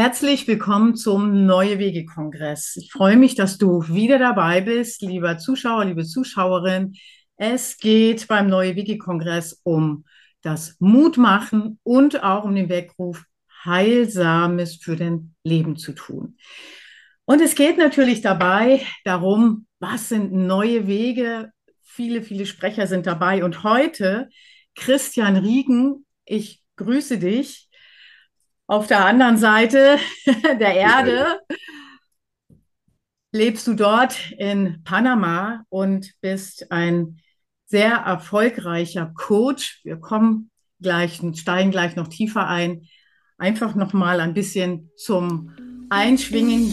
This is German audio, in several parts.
Herzlich willkommen zum Neue Wege Kongress. Ich freue mich, dass du wieder dabei bist, lieber Zuschauer, liebe Zuschauerin. Es geht beim Neue Wege Kongress um das Mutmachen und auch um den Weckruf, Heilsames für dein Leben zu tun. Und es geht natürlich dabei darum, was sind neue Wege? Viele, viele Sprecher sind dabei. Und heute Christian Riegen, ich grüße dich auf der anderen Seite der Erde lebst du dort in Panama und bist ein sehr erfolgreicher Coach. Wir kommen gleich und steigen gleich noch tiefer ein. Einfach noch mal ein bisschen zum Einschwingen.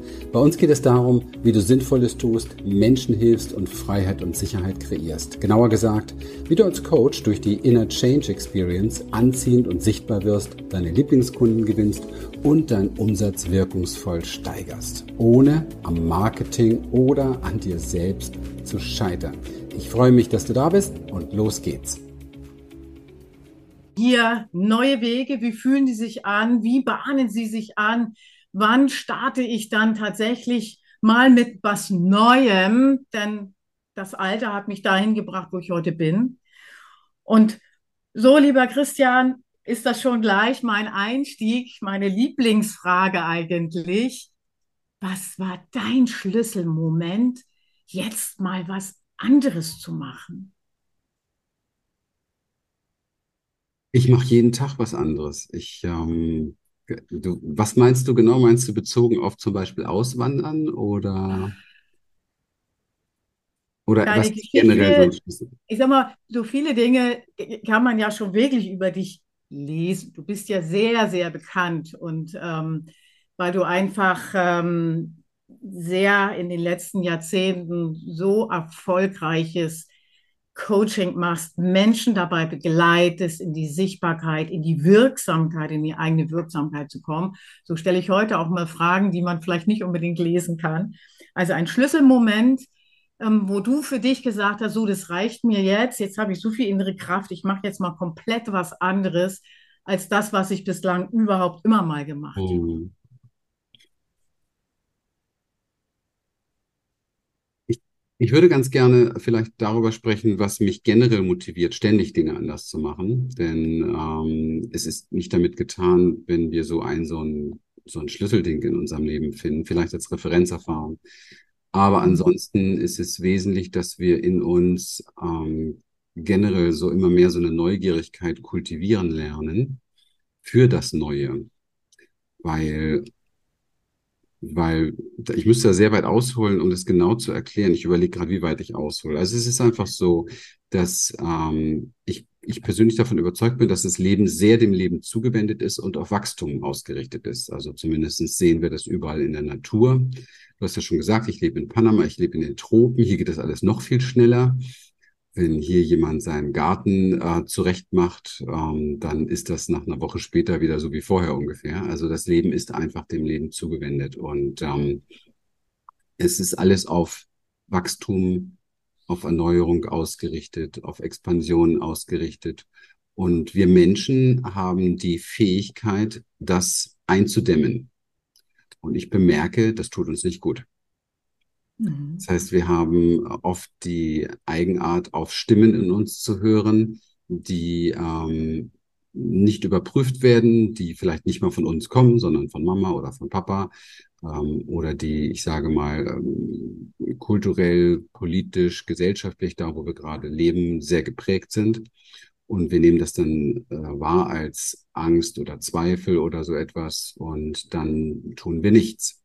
Bei uns geht es darum, wie du Sinnvolles tust, Menschen hilfst und Freiheit und Sicherheit kreierst. Genauer gesagt, wie du als Coach durch die Inner Change Experience anziehend und sichtbar wirst, deine Lieblingskunden gewinnst und deinen Umsatz wirkungsvoll steigerst, ohne am Marketing oder an dir selbst zu scheitern. Ich freue mich, dass du da bist und los geht's. Hier neue Wege, wie fühlen die sich an? Wie bahnen sie sich an? Wann starte ich dann tatsächlich mal mit was Neuem, denn das Alter hat mich dahin gebracht, wo ich heute bin. Und so, lieber Christian, ist das schon gleich mein Einstieg, meine Lieblingsfrage eigentlich. Was war dein Schlüsselmoment, jetzt mal was anderes zu machen? Ich mache jeden Tag was anderes. Ich ähm, Du, was meinst du genau? Meinst du bezogen auf zum Beispiel Auswandern oder, oder Deine was generell so ich sag mal, so viele Dinge kann man ja schon wirklich über dich lesen. Du bist ja sehr, sehr bekannt und ähm, weil du einfach ähm, sehr in den letzten Jahrzehnten so erfolgreiches Coaching machst, Menschen dabei begleitest, in die Sichtbarkeit, in die Wirksamkeit, in die eigene Wirksamkeit zu kommen. So stelle ich heute auch mal Fragen, die man vielleicht nicht unbedingt lesen kann. Also ein Schlüsselmoment, ähm, wo du für dich gesagt hast, so, das reicht mir jetzt, jetzt habe ich so viel innere Kraft, ich mache jetzt mal komplett was anderes als das, was ich bislang überhaupt immer mal gemacht habe. Ich würde ganz gerne vielleicht darüber sprechen, was mich generell motiviert, ständig Dinge anders zu machen. Denn ähm, es ist nicht damit getan, wenn wir so ein, so ein, so ein Schlüsselding in unserem Leben finden, vielleicht als Referenzerfahrung. Aber mhm. ansonsten ist es wesentlich, dass wir in uns ähm, generell so immer mehr so eine Neugierigkeit kultivieren lernen für das Neue. Weil weil ich müsste da sehr weit ausholen, um das genau zu erklären. Ich überlege gerade, wie weit ich aushole. Also es ist einfach so, dass ähm, ich, ich persönlich davon überzeugt bin, dass das Leben sehr dem Leben zugewendet ist und auf Wachstum ausgerichtet ist. Also zumindest sehen wir das überall in der Natur. Du hast ja schon gesagt, ich lebe in Panama, ich lebe in den Tropen, hier geht das alles noch viel schneller wenn hier jemand seinen Garten äh, zurecht ähm, dann ist das nach einer Woche später wieder so wie vorher ungefähr. Also das Leben ist einfach dem Leben zugewendet und ähm, es ist alles auf Wachstum, auf Erneuerung ausgerichtet, auf Expansion ausgerichtet. Und wir Menschen haben die Fähigkeit, das einzudämmen. Und ich bemerke, das tut uns nicht gut. Mhm. Das heißt, wir haben oft die Eigenart, auf Stimmen in uns zu hören, die ähm, nicht überprüft werden, die vielleicht nicht mal von uns kommen, sondern von Mama oder von Papa ähm, oder die, ich sage mal, ähm, kulturell, politisch, gesellschaftlich, da wo wir gerade leben, sehr geprägt sind. Und wir nehmen das dann äh, wahr als Angst oder Zweifel oder so etwas und dann tun wir nichts.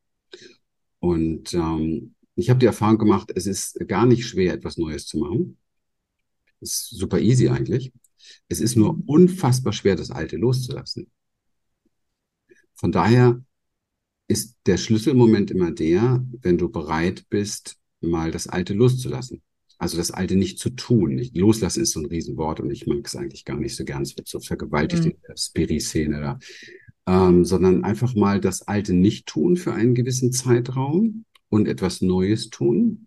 Und ähm, ich habe die Erfahrung gemacht, es ist gar nicht schwer, etwas Neues zu machen. Ist super easy eigentlich. Es ist nur unfassbar schwer, das Alte loszulassen. Von daher ist der Schlüsselmoment immer der, wenn du bereit bist, mal das Alte loszulassen. Also das Alte nicht zu tun. Nicht loslassen ist so ein Riesenwort und ich mag es eigentlich gar nicht so gern. Es wird so vergewaltigt mhm. in der Spiri-Szene da. Ähm, sondern einfach mal das Alte nicht tun für einen gewissen Zeitraum und etwas Neues tun.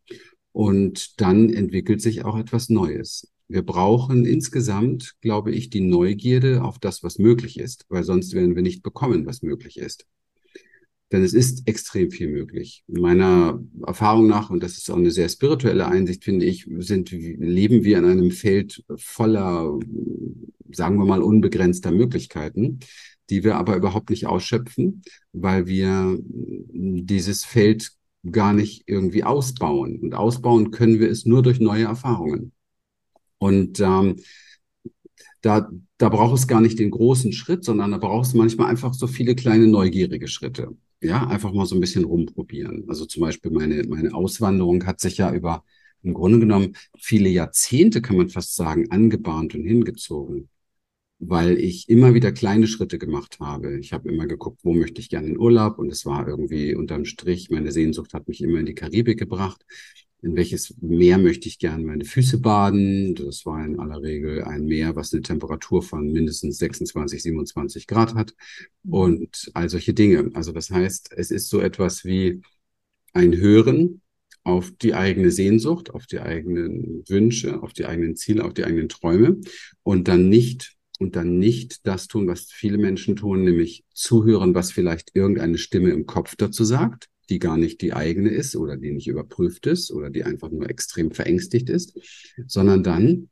Und dann entwickelt sich auch etwas Neues. Wir brauchen insgesamt, glaube ich, die Neugierde auf das, was möglich ist, weil sonst werden wir nicht bekommen, was möglich ist. Denn es ist extrem viel möglich. Meiner Erfahrung nach, und das ist auch eine sehr spirituelle Einsicht, finde ich, sind, leben wir in einem Feld voller, sagen wir mal, unbegrenzter Möglichkeiten, die wir aber überhaupt nicht ausschöpfen, weil wir dieses Feld gar nicht irgendwie ausbauen. Und ausbauen können wir es nur durch neue Erfahrungen. Und ähm, da, da braucht es gar nicht den großen Schritt, sondern da braucht es manchmal einfach so viele kleine neugierige Schritte. Ja, einfach mal so ein bisschen rumprobieren. Also zum Beispiel meine, meine Auswanderung hat sich ja über im Grunde genommen viele Jahrzehnte, kann man fast sagen, angebahnt und hingezogen weil ich immer wieder kleine Schritte gemacht habe. Ich habe immer geguckt, wo möchte ich gerne in Urlaub und es war irgendwie unterm Strich, meine Sehnsucht hat mich immer in die Karibik gebracht. In welches Meer möchte ich gerne meine Füße baden? Das war in aller Regel ein Meer, was eine Temperatur von mindestens 26, 27 Grad hat mhm. und all solche Dinge. Also das heißt, es ist so etwas wie ein Hören auf die eigene Sehnsucht, auf die eigenen Wünsche, auf die eigenen Ziele, auf die eigenen Träume und dann nicht und dann nicht das tun, was viele Menschen tun, nämlich zuhören, was vielleicht irgendeine Stimme im Kopf dazu sagt, die gar nicht die eigene ist oder die nicht überprüft ist oder die einfach nur extrem verängstigt ist, sondern dann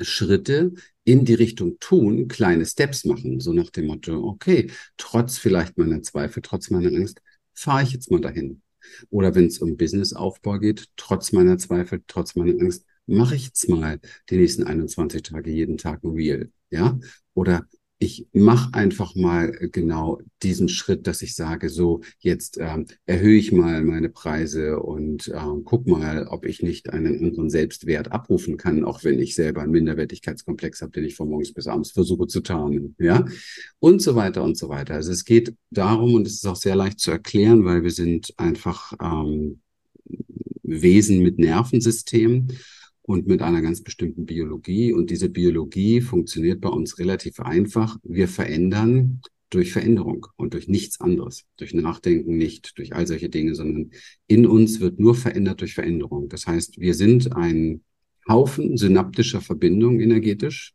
Schritte in die Richtung tun, kleine Steps machen, so nach dem Motto, okay, trotz vielleicht meiner Zweifel, trotz meiner Angst, fahre ich jetzt mal dahin. Oder wenn es um Businessaufbau geht, trotz meiner Zweifel, trotz meiner Angst, mache ich jetzt mal die nächsten 21 Tage jeden Tag ein Reel, ja? Oder ich mache einfach mal genau diesen Schritt, dass ich sage, so jetzt ähm, erhöhe ich mal meine Preise und ähm, guck mal, ob ich nicht einen anderen Selbstwert abrufen kann, auch wenn ich selber einen Minderwertigkeitskomplex habe, den ich von morgens bis abends versuche zu tarnen, ja, und so weiter und so weiter. Also es geht darum und es ist auch sehr leicht zu erklären, weil wir sind einfach ähm, Wesen mit Nervensystem und mit einer ganz bestimmten Biologie. Und diese Biologie funktioniert bei uns relativ einfach. Wir verändern durch Veränderung und durch nichts anderes, durch Nachdenken nicht, durch all solche Dinge, sondern in uns wird nur verändert durch Veränderung. Das heißt, wir sind ein Haufen synaptischer Verbindungen energetisch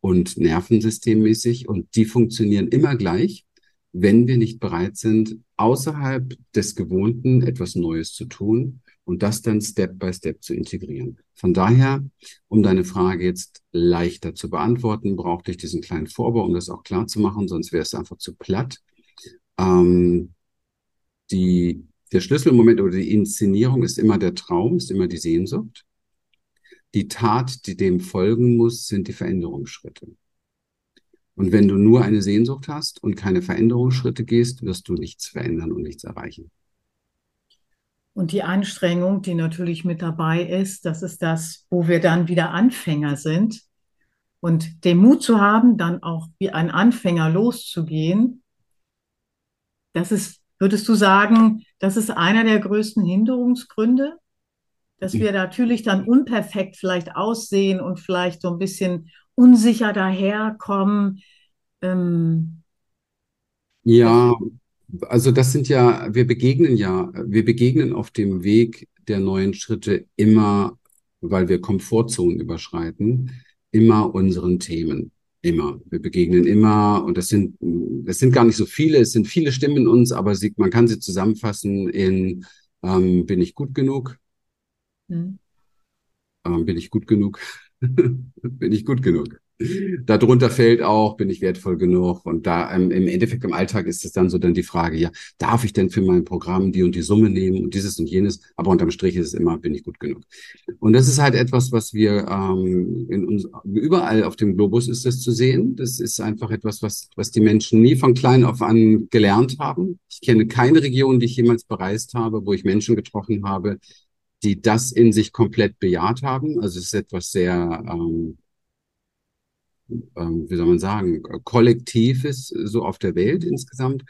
und nervensystemmäßig und die funktionieren immer gleich, wenn wir nicht bereit sind, außerhalb des Gewohnten etwas Neues zu tun und das dann Step by Step zu integrieren. Von daher, um deine Frage jetzt leichter zu beantworten, brauchte ich diesen kleinen Vorbau, um das auch klar zu machen, sonst wäre es einfach zu platt. Ähm, die, der Schlüsselmoment oder die Inszenierung ist immer der Traum, ist immer die Sehnsucht. Die Tat, die dem folgen muss, sind die Veränderungsschritte. Und wenn du nur eine Sehnsucht hast und keine Veränderungsschritte gehst, wirst du nichts verändern und nichts erreichen. Und die Anstrengung, die natürlich mit dabei ist, das ist das, wo wir dann wieder Anfänger sind. Und den Mut zu haben, dann auch wie ein Anfänger loszugehen, das ist, würdest du sagen, das ist einer der größten Hinderungsgründe, dass wir natürlich dann unperfekt vielleicht aussehen und vielleicht so ein bisschen unsicher daherkommen. Ähm, ja, also das sind ja, wir begegnen ja, wir begegnen auf dem Weg der neuen Schritte immer, weil wir Komfortzonen überschreiten, immer unseren Themen. Immer. Wir begegnen immer, und das sind, das sind gar nicht so viele, es sind viele Stimmen in uns, aber sie, man kann sie zusammenfassen in, ähm, bin ich gut genug? Hm. Ähm, bin ich gut genug? bin ich gut genug? Darunter fällt auch, bin ich wertvoll genug? Und da ähm, im Endeffekt im Alltag ist es dann so dann die Frage, ja, darf ich denn für mein Programm die und die Summe nehmen und dieses und jenes? Aber unterm Strich ist es immer, bin ich gut genug? Und das ist halt etwas, was wir ähm, in uns, überall auf dem Globus ist das zu sehen. Das ist einfach etwas, was, was die Menschen nie von klein auf an gelernt haben. Ich kenne keine Region, die ich jemals bereist habe, wo ich Menschen getroffen habe, die das in sich komplett bejaht haben. Also es ist etwas sehr ähm, wie soll man sagen, Kollektives so auf der Welt insgesamt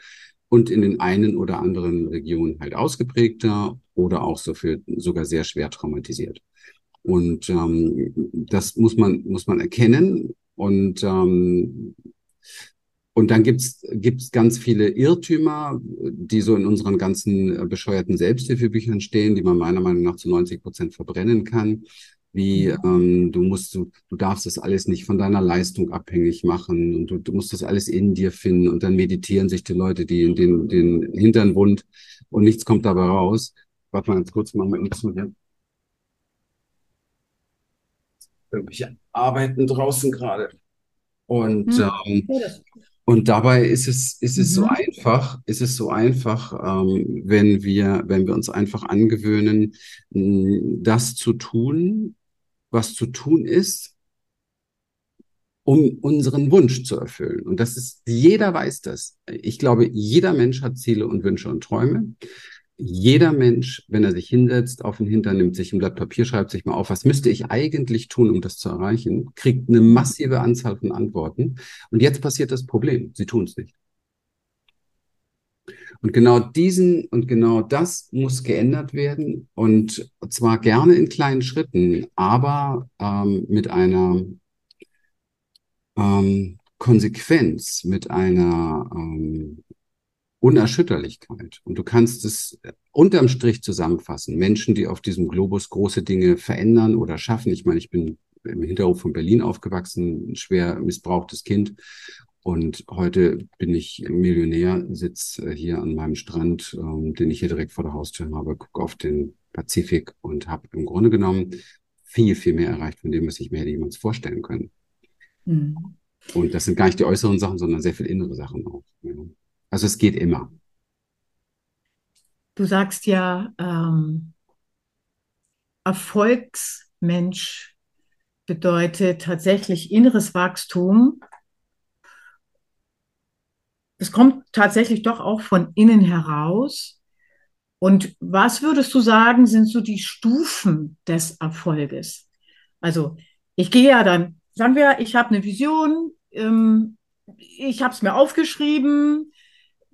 und in den einen oder anderen Regionen halt ausgeprägter oder auch so für, sogar sehr schwer traumatisiert. Und ähm, das muss man, muss man erkennen. Und, ähm, und dann gibt's gibt's ganz viele Irrtümer, die so in unseren ganzen bescheuerten Selbsthilfebüchern stehen, die man meiner Meinung nach zu 90 Prozent verbrennen kann wie ähm, du musst, du, du darfst das alles nicht von deiner Leistung abhängig machen und du, du musst das alles in dir finden und dann meditieren sich die Leute, die in den, den Hintern wund und nichts kommt dabei raus. Warte mal ganz kurz, machen wir nichts hier. Irgendwelche Arbeiten draußen gerade. Und, hm. ähm, und dabei ist es, ist es mhm. so einfach, ist es so einfach, ähm, wenn wir, wenn wir uns einfach angewöhnen, das zu tun, was zu tun ist, um unseren Wunsch zu erfüllen. Und das ist, jeder weiß das. Ich glaube, jeder Mensch hat Ziele und Wünsche und Träume. Jeder Mensch, wenn er sich hinsetzt, auf den Hintern nimmt sich ein Blatt Papier, schreibt sich mal auf, was müsste ich eigentlich tun, um das zu erreichen, kriegt eine massive Anzahl von Antworten. Und jetzt passiert das Problem. Sie tun es nicht. Und genau diesen und genau das muss geändert werden und zwar gerne in kleinen Schritten, aber ähm, mit einer ähm, Konsequenz, mit einer ähm, Unerschütterlichkeit. Und du kannst es unterm Strich zusammenfassen. Menschen, die auf diesem Globus große Dinge verändern oder schaffen. Ich meine, ich bin im Hinterhof von Berlin aufgewachsen, ein schwer missbrauchtes Kind und heute bin ich Millionär, sitze äh, hier an meinem Strand, ähm, den ich hier direkt vor der Haustür habe, gucke auf den Pazifik und habe im Grunde genommen viel, viel mehr erreicht von dem, was ich mir hätte jemals vorstellen können. Mhm. Und das sind gar nicht die äußeren Sachen, sondern sehr viel innere Sachen auch. Ja. Also es geht immer. Du sagst ja, ähm, Erfolgsmensch bedeutet tatsächlich inneres Wachstum es kommt tatsächlich doch auch von innen heraus. Und was würdest du sagen, sind so die Stufen des Erfolges? Also ich gehe ja dann, sagen wir, ich habe eine Vision, ähm, ich habe es mir aufgeschrieben,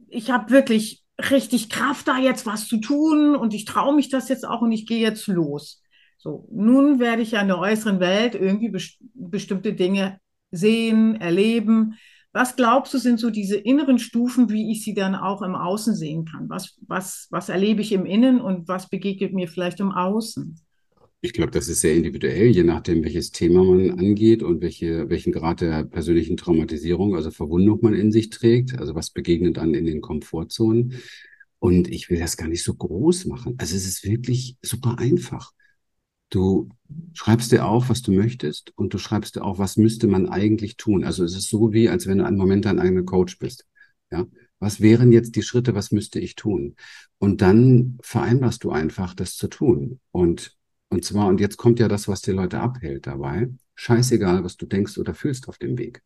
ich habe wirklich richtig Kraft, da jetzt was zu tun und ich traue mich das jetzt auch und ich gehe jetzt los. So, nun werde ich ja in der äußeren Welt irgendwie best bestimmte Dinge sehen, erleben. Was glaubst du, sind so diese inneren Stufen, wie ich sie dann auch im Außen sehen kann? Was, was, was erlebe ich im Innen und was begegnet mir vielleicht im Außen? Ich glaube, das ist sehr individuell, je nachdem, welches Thema man angeht und welche, welchen Grad der persönlichen Traumatisierung, also Verwundung man in sich trägt. Also was begegnet dann in den Komfortzonen. Und ich will das gar nicht so groß machen. Also es ist wirklich super einfach. Du schreibst dir auf, was du möchtest und du schreibst dir auf, was müsste man eigentlich tun. Also es ist so wie, als wenn du einen Moment dein eigener Coach bist. Ja, was wären jetzt die Schritte, was müsste ich tun? Und dann vereinbarst du einfach, das zu tun. Und, und zwar, und jetzt kommt ja das, was die Leute abhält dabei. Scheißegal, was du denkst oder fühlst auf dem Weg.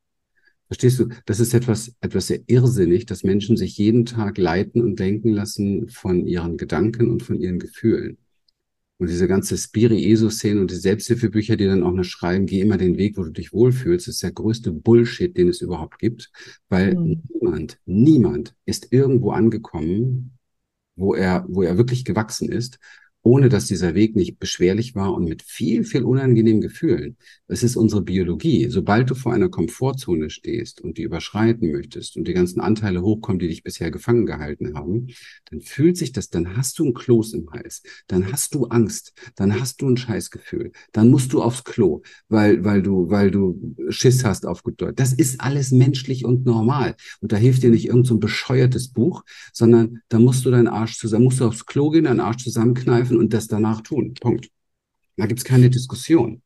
Verstehst du? Das ist etwas, etwas sehr irrsinnig, dass Menschen sich jeden Tag leiten und denken lassen von ihren Gedanken und von ihren Gefühlen. Und diese ganze Spiri-ESO-Szene und die Selbsthilfebücher, die dann auch noch schreiben, geh immer den Weg, wo du dich wohlfühlst, ist der größte Bullshit, den es überhaupt gibt, weil mhm. niemand, niemand ist irgendwo angekommen, wo er, wo er wirklich gewachsen ist, ohne dass dieser Weg nicht beschwerlich war und mit viel, viel unangenehmen Gefühlen. Es ist unsere Biologie. Sobald du vor einer Komfortzone stehst und die überschreiten möchtest und die ganzen Anteile hochkommen, die dich bisher gefangen gehalten haben, dann fühlt sich das, dann hast du ein Kloß im Hals, dann hast du Angst, dann hast du ein Scheißgefühl, dann musst du aufs Klo, weil, weil du, weil du Schiss hast auf gut Deutsch. Das ist alles menschlich und normal. Und da hilft dir nicht irgendein so bescheuertes Buch, sondern da musst du deinen Arsch zusammen, musst du aufs Klo gehen, deinen Arsch zusammenkneifen und das danach tun. Punkt. Da gibt's keine Diskussion.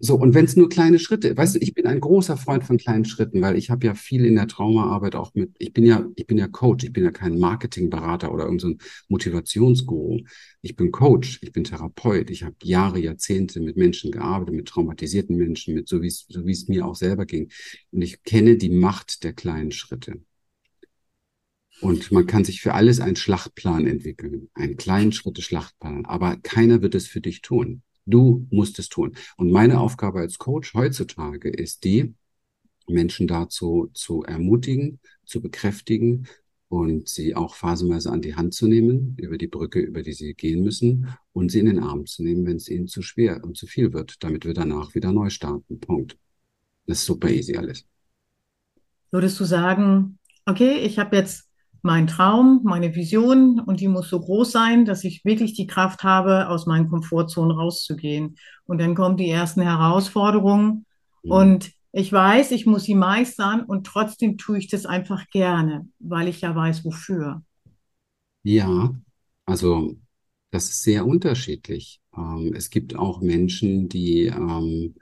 So, und wenn es nur kleine Schritte, weißt du, ich bin ein großer Freund von kleinen Schritten, weil ich habe ja viel in der Traumaarbeit auch mit, ich bin ja, ich bin ja Coach, ich bin ja kein Marketingberater oder irgendein so Motivationsguru. Ich bin Coach, ich bin Therapeut, ich habe Jahre, Jahrzehnte mit Menschen gearbeitet, mit traumatisierten Menschen, mit so wie es so wie es mir auch selber ging. Und ich kenne die Macht der kleinen Schritte. Und man kann sich für alles einen Schlachtplan entwickeln, einen kleinen Schritte Schlachtplan, aber keiner wird es für dich tun. Du musst es tun. Und meine Aufgabe als Coach heutzutage ist die, Menschen dazu zu ermutigen, zu bekräftigen und sie auch phasenweise an die Hand zu nehmen, über die Brücke, über die sie gehen müssen, und sie in den Arm zu nehmen, wenn es ihnen zu schwer und zu viel wird, damit wir danach wieder neu starten. Punkt. Das ist super easy alles. Würdest du sagen, okay, ich habe jetzt meinen Traum, meine Vision und die muss so groß sein, dass ich wirklich die Kraft habe, aus meinen Komfortzonen rauszugehen. Und dann kommen die ersten Herausforderungen mhm. und ich weiß, ich muss sie meistern und trotzdem tue ich das einfach gerne, weil ich ja weiß, wofür. Ja, also das ist sehr unterschiedlich. Ähm, es gibt auch Menschen, die ähm,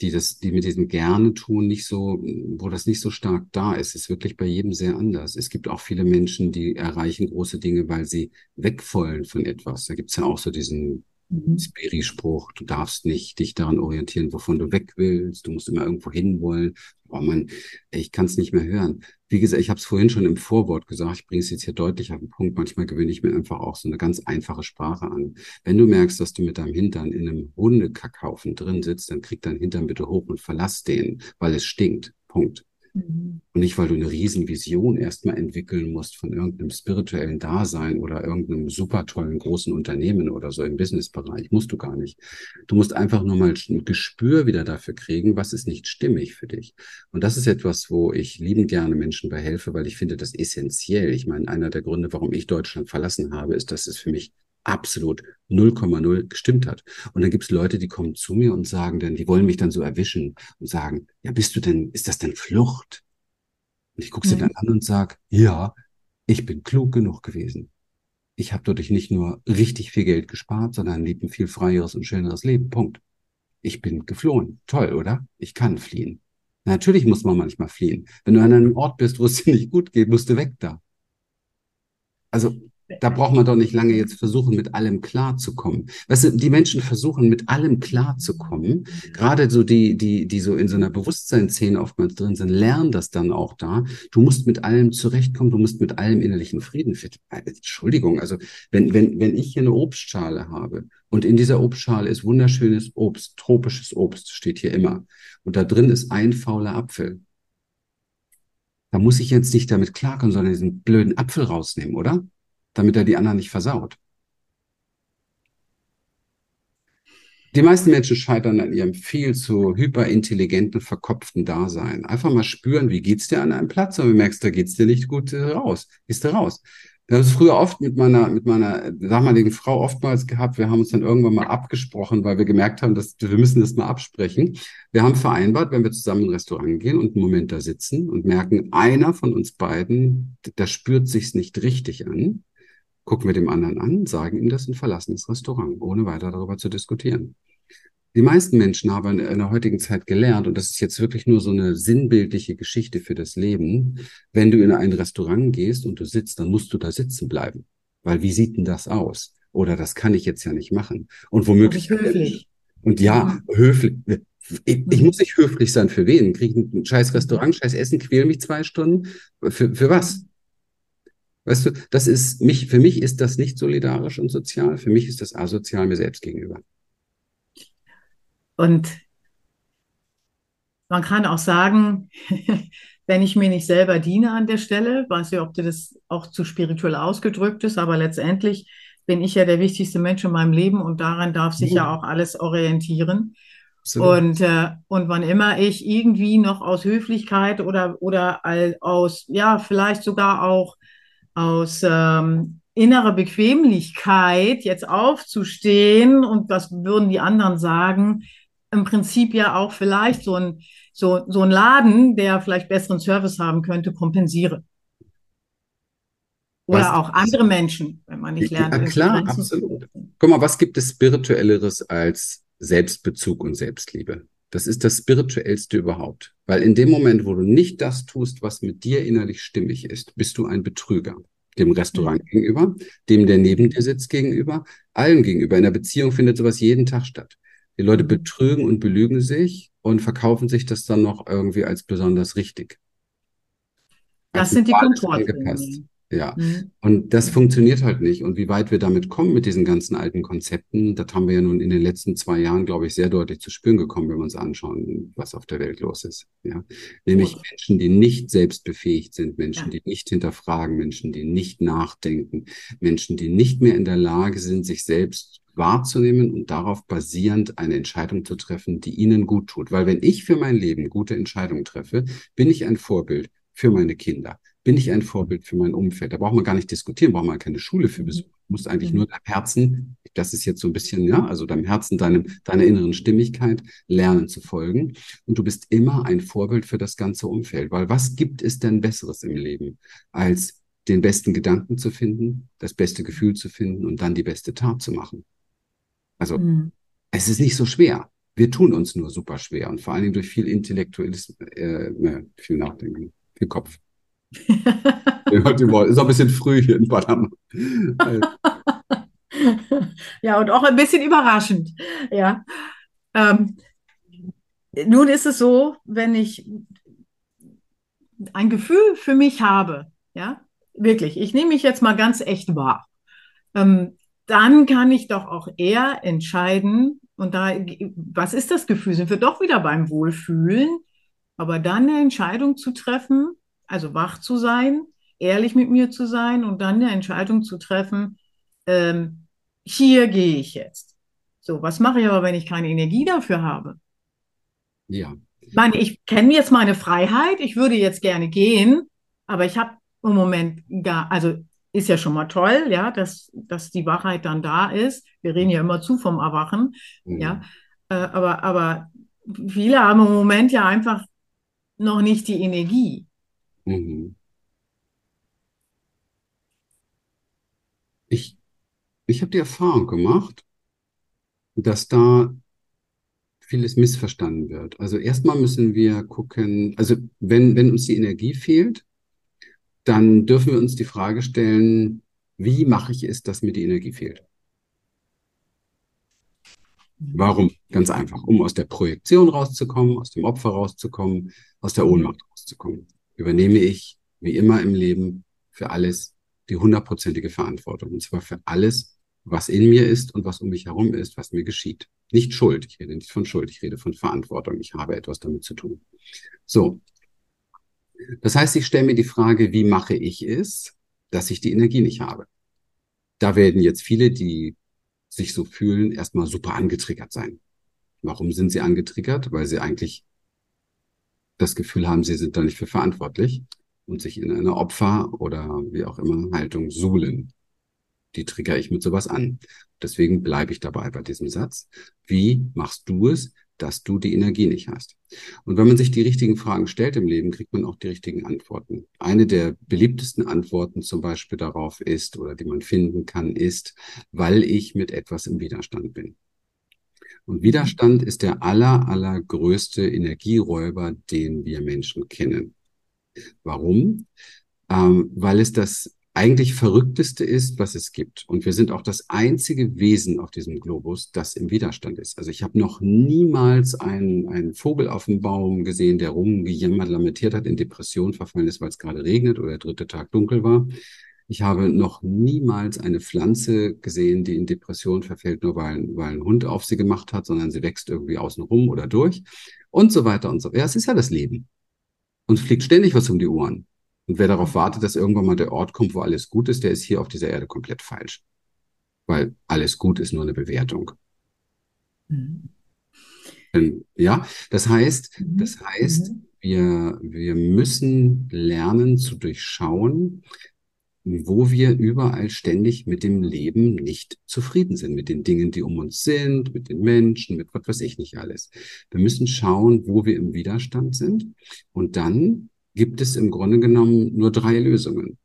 die das, die mit diesem gerne tun nicht so, wo das nicht so stark da ist, ist wirklich bei jedem sehr anders. Es gibt auch viele Menschen, die erreichen große Dinge, weil sie wegfallen von etwas. Da gibt es ja auch so diesen mhm. Spiri-Spruch, du darfst nicht dich daran orientieren, wovon du weg willst, du musst immer irgendwo hinwollen. Boah, man, ich kann es nicht mehr hören. Wie gesagt, ich habe es vorhin schon im Vorwort gesagt, ich bringe es jetzt hier deutlich auf den Punkt. Manchmal gewöhne ich mir einfach auch so eine ganz einfache Sprache an. Wenn du merkst, dass du mit deinem Hintern in einem Hundekackhaufen drin sitzt, dann krieg dein Hintern bitte hoch und verlass den, weil es stinkt. Punkt. Mhm. Und nicht, weil du eine Riesenvision erstmal entwickeln musst von irgendeinem spirituellen Dasein oder irgendeinem super tollen großen Unternehmen oder so im Businessbereich. Musst du gar nicht. Du musst einfach nur mal ein Gespür wieder dafür kriegen, was ist nicht stimmig für dich. Und das ist etwas, wo ich liebend gerne Menschen behelfe, weil ich finde das essentiell. Ich meine, einer der Gründe, warum ich Deutschland verlassen habe, ist, dass es für mich absolut 0,0 gestimmt hat. Und dann gibt es Leute, die kommen zu mir und sagen dann, die wollen mich dann so erwischen und sagen, ja, bist du denn, ist das denn Flucht? Und ich gucke sie mhm. dann an und sage, ja, ich bin klug genug gewesen. Ich habe dadurch nicht nur richtig viel Geld gespart, sondern lebe ein viel freieres und schöneres Leben. Punkt. Ich bin geflohen. Toll, oder? Ich kann fliehen. Natürlich muss man manchmal fliehen. Wenn du an einem Ort bist, wo es dir nicht gut geht, musst du weg da. Also da braucht man doch nicht lange jetzt versuchen, mit allem klarzukommen. Weißt du, die Menschen versuchen, mit allem klarzukommen. Gerade so die, die, die so in so einer Bewusstseinsszene oftmals drin sind, lernen das dann auch da. Du musst mit allem zurechtkommen, du musst mit allem innerlichen Frieden finden. Entschuldigung, also wenn, wenn, wenn ich hier eine Obstschale habe und in dieser Obstschale ist wunderschönes Obst, tropisches Obst, steht hier immer. Und da drin ist ein fauler Apfel. Da muss ich jetzt nicht damit klarkommen, sondern diesen blöden Apfel rausnehmen, oder? Damit er die anderen nicht versaut. Die meisten Menschen scheitern an ihrem viel zu hyperintelligenten, verkopften Dasein. Einfach mal spüren, wie geht's dir an einem Platz und du merkst, da geht's dir nicht gut äh, raus. Gehst du raus. Das ist früher oft mit meiner, mit meiner damaligen Frau oftmals gehabt. Wir haben uns dann irgendwann mal abgesprochen, weil wir gemerkt haben, dass wir müssen das mal absprechen. Wir haben vereinbart, wenn wir zusammen in ein Restaurant gehen und einen Moment da sitzen und merken, einer von uns beiden, da spürt sich's nicht richtig an, gucken wir dem anderen an, sagen ihm das und verlassen das Restaurant, ohne weiter darüber zu diskutieren. Die meisten Menschen haben in der heutigen Zeit gelernt, und das ist jetzt wirklich nur so eine sinnbildliche Geschichte für das Leben, wenn du in ein Restaurant gehst und du sitzt, dann musst du da sitzen bleiben. Weil wie sieht denn das aus? Oder das kann ich jetzt ja nicht machen. Und womöglich. höflich. Und ja, ja. höflich. Ich, ich, muss nicht höflich sein für wen? Kriege ich ein scheiß Restaurant, scheiß Essen, quäl mich zwei Stunden? Für, für was? Weißt du, das ist mich, für mich ist das nicht solidarisch und sozial. Für mich ist das asozial mir selbst gegenüber. Und man kann auch sagen, wenn ich mir nicht selber diene an der Stelle, weiß ich, ob das auch zu spirituell ausgedrückt ist, aber letztendlich bin ich ja der wichtigste Mensch in meinem Leben und daran darf sich ja, ja auch alles orientieren. Und, äh, und wann immer ich irgendwie noch aus Höflichkeit oder, oder aus, ja, vielleicht sogar auch aus ähm, innerer Bequemlichkeit jetzt aufzustehen und was würden die anderen sagen, im Prinzip ja auch vielleicht so ein, so, so ein Laden, der vielleicht besseren Service haben könnte, kompensiere. Oder was, auch andere Menschen, wenn man nicht lernt. Ja, klar, absolut. Guck mal, was gibt es Spirituelleres als Selbstbezug und Selbstliebe? Das ist das Spirituellste überhaupt. Weil in dem Moment, wo du nicht das tust, was mit dir innerlich stimmig ist, bist du ein Betrüger. Dem Restaurant mhm. gegenüber, dem, der neben dir sitzt, gegenüber, allen gegenüber. In der Beziehung findet sowas jeden Tag statt. Die Leute mhm. betrügen und belügen sich und verkaufen sich das dann noch irgendwie als besonders richtig. Das sind die Komfortzone. Ja, mhm. und das funktioniert halt nicht. Und wie weit wir damit kommen mit diesen ganzen alten Konzepten, das haben wir ja nun in den letzten zwei Jahren, glaube ich, sehr deutlich zu spüren gekommen, wenn wir uns anschauen, was auf der Welt los ist. Ja, nämlich Gut. Menschen, die nicht selbstbefähigt sind, Menschen, ja. die nicht hinterfragen, Menschen, die nicht nachdenken, Menschen, die nicht mehr in der Lage sind, sich selbst wahrzunehmen und darauf basierend eine Entscheidung zu treffen, die ihnen gut tut. Weil wenn ich für mein Leben gute Entscheidungen treffe, bin ich ein Vorbild für meine Kinder bin ich ein Vorbild für mein Umfeld? Da braucht man gar nicht diskutieren, braucht man keine Schule für besuchen. Du musst eigentlich mhm. nur deinem Herzen, das ist jetzt so ein bisschen, ja, also deinem Herzen, deinem, deiner inneren Stimmigkeit lernen zu folgen. Und du bist immer ein Vorbild für das ganze Umfeld. Weil was gibt es denn Besseres im Leben, als den besten Gedanken zu finden, das beste Gefühl zu finden und dann die beste Tat zu machen? Also, mhm. es ist nicht so schwer. Wir tun uns nur super schwer und vor allen Dingen durch viel Intellektuelles, äh, ne, viel Nachdenken, viel Kopf. Ist auch ein bisschen früh hier in Panama. ja, und auch ein bisschen überraschend. Ja. Ähm, nun ist es so, wenn ich ein Gefühl für mich habe, ja, wirklich, ich nehme mich jetzt mal ganz echt wahr, ähm, dann kann ich doch auch eher entscheiden, und da, was ist das Gefühl? Sind wir doch wieder beim Wohlfühlen, aber dann eine Entscheidung zu treffen, also wach zu sein, ehrlich mit mir zu sein und dann eine Entscheidung zu treffen, ähm, hier gehe ich jetzt. So, was mache ich aber, wenn ich keine Energie dafür habe? Ja. Ich meine, ich kenne jetzt meine Freiheit, ich würde jetzt gerne gehen, aber ich habe im Moment gar, also ist ja schon mal toll, ja, dass, dass die Wachheit dann da ist. Wir reden ja immer zu vom Erwachen, mhm. ja, äh, aber, aber viele haben im Moment ja einfach noch nicht die Energie. Mhm. Ich, ich habe die Erfahrung gemacht, dass da vieles missverstanden wird. Also erstmal müssen wir gucken, also wenn, wenn uns die Energie fehlt, dann dürfen wir uns die Frage stellen, wie mache ich es, dass mir die Energie fehlt? Warum? Ganz einfach, um aus der Projektion rauszukommen, aus dem Opfer rauszukommen, aus der Ohnmacht rauszukommen übernehme ich, wie immer im Leben, für alles die hundertprozentige Verantwortung. Und zwar für alles, was in mir ist und was um mich herum ist, was mir geschieht. Nicht Schuld. Ich rede nicht von Schuld. Ich rede von Verantwortung. Ich habe etwas damit zu tun. So. Das heißt, ich stelle mir die Frage, wie mache ich es, dass ich die Energie nicht habe? Da werden jetzt viele, die sich so fühlen, erstmal super angetriggert sein. Warum sind sie angetriggert? Weil sie eigentlich das Gefühl haben, sie sind da nicht für verantwortlich und sich in einer Opfer- oder wie auch immer Haltung suhlen. Die trigger ich mit sowas an. Deswegen bleibe ich dabei bei diesem Satz. Wie machst du es, dass du die Energie nicht hast? Und wenn man sich die richtigen Fragen stellt im Leben, kriegt man auch die richtigen Antworten. Eine der beliebtesten Antworten zum Beispiel darauf ist, oder die man finden kann, ist, weil ich mit etwas im Widerstand bin. Und Widerstand ist der aller, allergrößte Energieräuber, den wir Menschen kennen. Warum? Ähm, weil es das eigentlich Verrückteste ist, was es gibt. Und wir sind auch das einzige Wesen auf diesem Globus, das im Widerstand ist. Also ich habe noch niemals einen, einen Vogel auf dem Baum gesehen, der rumgejammert, lamentiert hat, in Depression verfallen ist, weil es gerade regnet oder der dritte Tag dunkel war. Ich habe noch niemals eine Pflanze gesehen, die in Depression verfällt, nur weil, weil ein Hund auf sie gemacht hat, sondern sie wächst irgendwie außen rum oder durch und so weiter und so. Ja, es ist ja das Leben. Und fliegt ständig was um die Ohren. Und wer darauf wartet, dass irgendwann mal der Ort kommt, wo alles gut ist, der ist hier auf dieser Erde komplett falsch. Weil alles gut ist nur eine Bewertung. Mhm. Ja, das heißt, mhm. das heißt, mhm. wir, wir müssen lernen zu durchschauen, wo wir überall ständig mit dem Leben nicht zufrieden sind, mit den Dingen, die um uns sind, mit den Menschen, mit was weiß ich nicht alles. Wir müssen schauen, wo wir im Widerstand sind. Und dann gibt es im Grunde genommen nur drei Lösungen.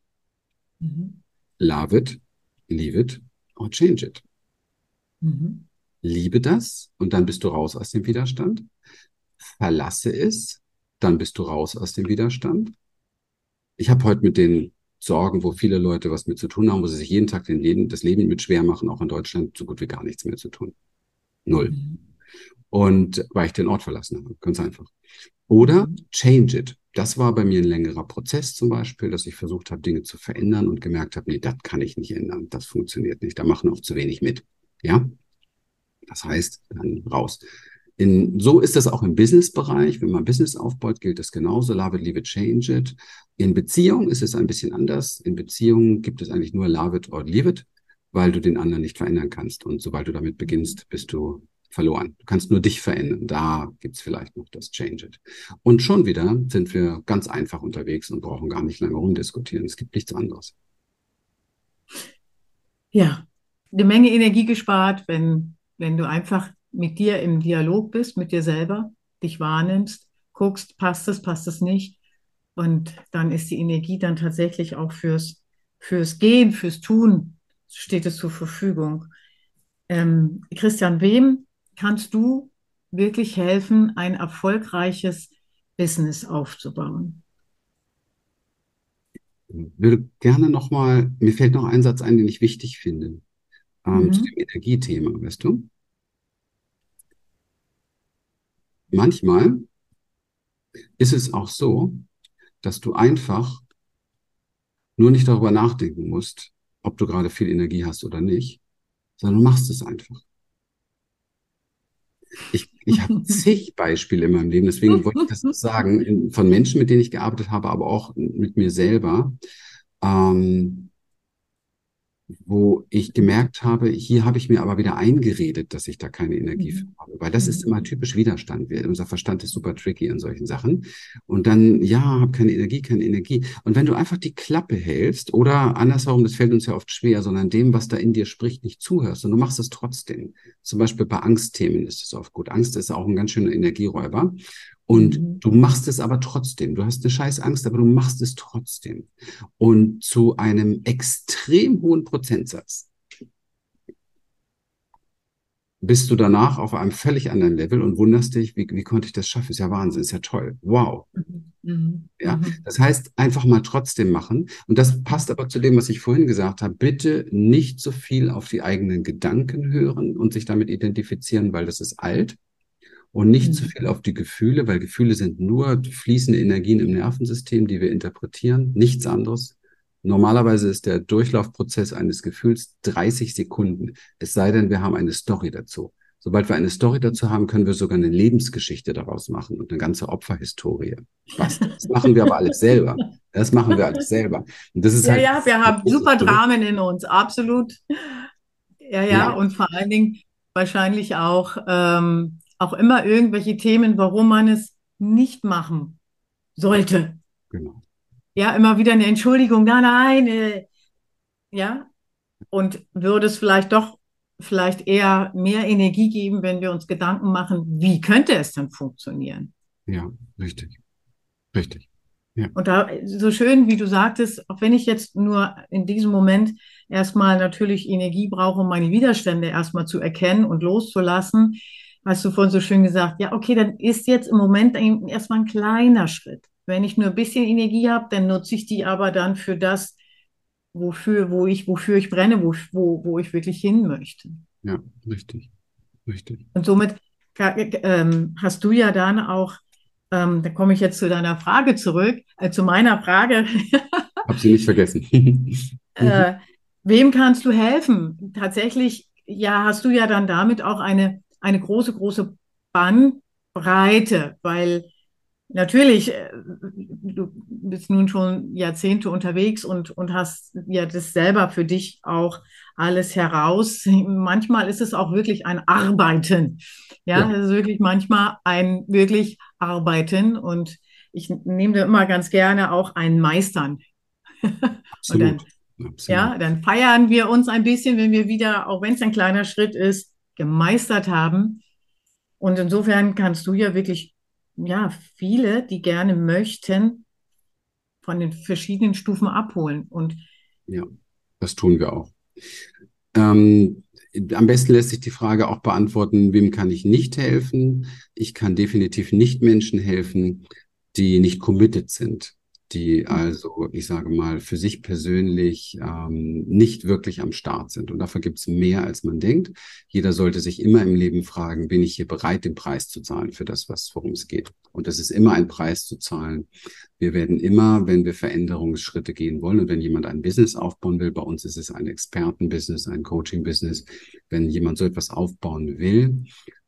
Mhm. Love it, leave it or change it. Mhm. Liebe das und dann bist du raus aus dem Widerstand. Verlasse es, dann bist du raus aus dem Widerstand. Ich habe heute mit den Sorgen, wo viele Leute was mit zu tun haben, wo sie sich jeden Tag den Leben, das Leben mit schwer machen, auch in Deutschland so gut wie gar nichts mehr zu tun. Null. Und weil ich den Ort verlassen habe, ganz einfach. Oder change it. das war bei mir ein längerer Prozess zum Beispiel, dass ich versucht habe, Dinge zu verändern und gemerkt habe, nee, das kann ich nicht ändern, das funktioniert nicht, da machen auch zu wenig mit. Ja, das heißt, dann raus. In, so ist das auch im Business-Bereich. Wenn man Business aufbaut, gilt das genauso. Love it, leave it, change it. In Beziehung ist es ein bisschen anders. In Beziehungen gibt es eigentlich nur love it or leave it, weil du den anderen nicht verändern kannst. Und sobald du damit beginnst, bist du verloren. Du kannst nur dich verändern. Da gibt's vielleicht noch das Change It. Und schon wieder sind wir ganz einfach unterwegs und brauchen gar nicht lange rumdiskutieren. Es gibt nichts anderes. Ja, eine Menge Energie gespart, wenn, wenn du einfach mit dir im Dialog bist, mit dir selber, dich wahrnimmst, guckst, passt es, passt es nicht. Und dann ist die Energie dann tatsächlich auch fürs, fürs Gehen, fürs Tun, steht es zur Verfügung. Ähm, Christian, wem kannst du wirklich helfen, ein erfolgreiches Business aufzubauen? Ich würde gerne nochmal, mir fällt noch ein Satz ein, den ich wichtig finde, ähm, mhm. zu dem Energiethema, weißt du? Manchmal ist es auch so, dass du einfach nur nicht darüber nachdenken musst, ob du gerade viel Energie hast oder nicht, sondern du machst es einfach. Ich, ich habe zig Beispiele in meinem Leben, deswegen wollte ich das sagen, von Menschen, mit denen ich gearbeitet habe, aber auch mit mir selber. Ähm, wo ich gemerkt habe, hier habe ich mir aber wieder eingeredet, dass ich da keine Energie für mhm. habe. Weil das ist mhm. immer typisch Widerstand. Wir, unser Verstand ist super tricky in solchen Sachen. Und dann, ja, habe keine Energie, keine Energie. Und wenn du einfach die Klappe hältst oder andersherum, das fällt uns ja oft schwer, sondern dem, was da in dir spricht, nicht zuhörst und du machst es trotzdem. Zum Beispiel bei Angstthemen ist es oft gut. Angst ist auch ein ganz schöner Energieräuber. Und mhm. du machst es aber trotzdem. Du hast eine scheiß Angst, aber du machst es trotzdem. Und zu einem extrem hohen Prozentsatz bist du danach auf einem völlig anderen Level und wunderst dich, wie, wie konnte ich das schaffen? Ist ja Wahnsinn, ist ja toll. Wow. Mhm. mhm. Ja, mhm. das heißt, einfach mal trotzdem machen. Und das passt aber zu dem, was ich vorhin gesagt habe. Bitte nicht so viel auf die eigenen Gedanken hören und sich damit identifizieren, weil das ist alt und nicht zu mhm. viel auf die Gefühle, weil Gefühle sind nur fließende Energien im Nervensystem, die wir interpretieren, nichts anderes. Normalerweise ist der Durchlaufprozess eines Gefühls 30 Sekunden, es sei denn, wir haben eine Story dazu. Sobald wir eine Story dazu haben, können wir sogar eine Lebensgeschichte daraus machen und eine ganze Opferhistorie. Was? Das machen wir aber alles selber. Das machen wir alles selber. Und das ist ja, halt ja, wir haben super Dramen in uns, absolut. Ja, ja, ja, und vor allen Dingen wahrscheinlich auch ähm, auch immer irgendwelche Themen, warum man es nicht machen sollte. Genau. Ja, immer wieder eine Entschuldigung, nein, nein, äh, ja. Und würde es vielleicht doch vielleicht eher mehr Energie geben, wenn wir uns Gedanken machen, wie könnte es denn funktionieren? Ja, richtig. Richtig. Ja. Und da, so schön, wie du sagtest, auch wenn ich jetzt nur in diesem Moment erstmal natürlich Energie brauche, um meine Widerstände erstmal zu erkennen und loszulassen, hast du vorhin so schön gesagt, ja, okay, dann ist jetzt im Moment erstmal ein kleiner Schritt. Wenn ich nur ein bisschen Energie habe, dann nutze ich die aber dann für das, wofür, wo ich, wofür ich brenne, wo, wo, wo ich wirklich hin möchte. Ja, richtig. Richtig. Und somit ähm, hast du ja dann auch, ähm, da komme ich jetzt zu deiner Frage zurück, äh, zu meiner Frage. Hab sie nicht vergessen. äh, wem kannst du helfen? Tatsächlich, ja, hast du ja dann damit auch eine eine große, große Bandbreite, weil natürlich, äh, du bist nun schon Jahrzehnte unterwegs und, und hast ja das selber für dich auch alles heraus. Manchmal ist es auch wirklich ein Arbeiten. Ja, ja. es ist wirklich manchmal ein wirklich Arbeiten und ich nehme da immer ganz gerne auch ein Meistern. Absolut. Dann, Absolut. Ja, dann feiern wir uns ein bisschen, wenn wir wieder, auch wenn es ein kleiner Schritt ist, gemeistert haben. Und insofern kannst du ja wirklich, ja, viele, die gerne möchten, von den verschiedenen Stufen abholen. Und ja, das tun wir auch. Ähm, am besten lässt sich die Frage auch beantworten, wem kann ich nicht helfen? Ich kann definitiv nicht Menschen helfen, die nicht committed sind. Die also, ich sage mal, für sich persönlich ähm, nicht wirklich am Start sind. Und dafür gibt es mehr, als man denkt. Jeder sollte sich immer im Leben fragen, bin ich hier bereit, den Preis zu zahlen für das, was worum es geht? Und das ist immer ein Preis zu zahlen. Wir werden immer, wenn wir Veränderungsschritte gehen wollen und wenn jemand ein Business aufbauen will, bei uns ist es ein Expertenbusiness, ein Coaching-Business, wenn jemand so etwas aufbauen will,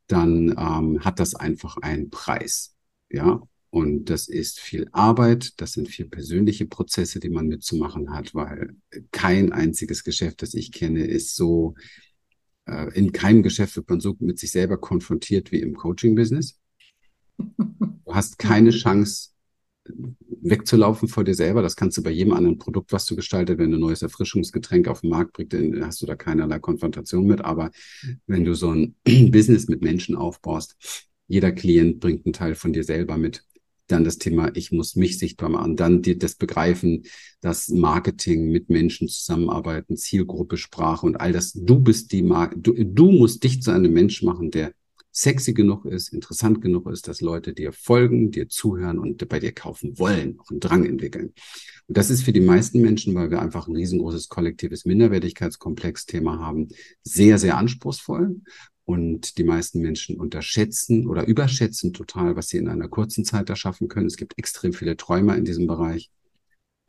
dann ähm, hat das einfach einen Preis. Ja, und das ist viel Arbeit, das sind viel persönliche Prozesse, die man mitzumachen hat, weil kein einziges Geschäft, das ich kenne, ist so, äh, in keinem Geschäft wird man so mit sich selber konfrontiert wie im Coaching-Business. Du hast keine Chance, wegzulaufen vor dir selber. Das kannst du bei jedem anderen Produkt, was du gestaltet, wenn du ein neues Erfrischungsgetränk auf den Markt bringst, dann hast du da keinerlei Konfrontation mit. Aber wenn du so ein Business mit Menschen aufbaust, jeder Klient bringt einen Teil von dir selber mit dann das Thema, ich muss mich sichtbar machen, dann die, das Begreifen, das Marketing mit Menschen zusammenarbeiten, Zielgruppe, Sprache und all das. Du bist die Marke, du, du musst dich zu einem Mensch machen, der sexy genug ist, interessant genug ist, dass Leute dir folgen, dir zuhören und bei dir kaufen wollen, auch einen Drang entwickeln. Und das ist für die meisten Menschen, weil wir einfach ein riesengroßes kollektives Minderwertigkeitskomplex-Thema haben, sehr, sehr anspruchsvoll. Und die meisten Menschen unterschätzen oder überschätzen total, was sie in einer kurzen Zeit da schaffen können. Es gibt extrem viele Träumer in diesem Bereich.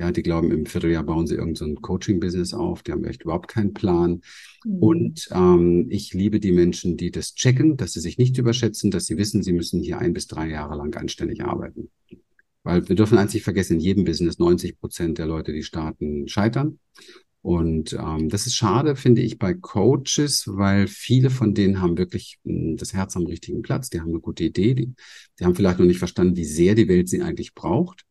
Ja, die glauben, im Vierteljahr bauen sie irgendein so Coaching-Business auf. Die haben echt überhaupt keinen Plan. Mhm. Und ähm, ich liebe die Menschen, die das checken, dass sie sich nicht überschätzen, dass sie wissen, sie müssen hier ein bis drei Jahre lang anständig arbeiten. Weil wir dürfen nicht vergessen, in jedem Business 90 Prozent der Leute, die starten, scheitern. Und ähm, das ist schade, finde ich, bei Coaches, weil viele von denen haben wirklich mh, hm, das Herz am richtigen Platz. Die haben eine gute Idee. Die, die haben vielleicht noch nicht verstanden, wie sehr die Welt sie eigentlich braucht.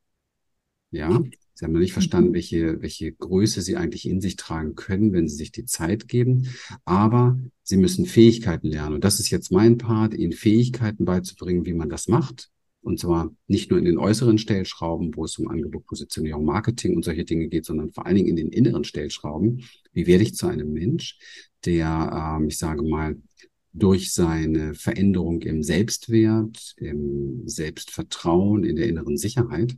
Ja, sie haben noch nicht verstanden, mhm. welche, welche Größe sie eigentlich in sich tragen können, wenn sie sich die Zeit geben. Aber sie müssen Fähigkeiten lernen. Und das ist jetzt mein Part, ihnen Fähigkeiten beizubringen, wie man das macht und zwar nicht nur in den äußeren Stellschrauben, wo es um Angebot, Positionierung, Marketing und solche Dinge geht, sondern vor allen Dingen in den inneren Stellschrauben. Wie werde ich zu einem Mensch, der, ähm, ich sage mal, durch seine Veränderung im Selbstwert, im Selbstvertrauen, in der inneren Sicherheit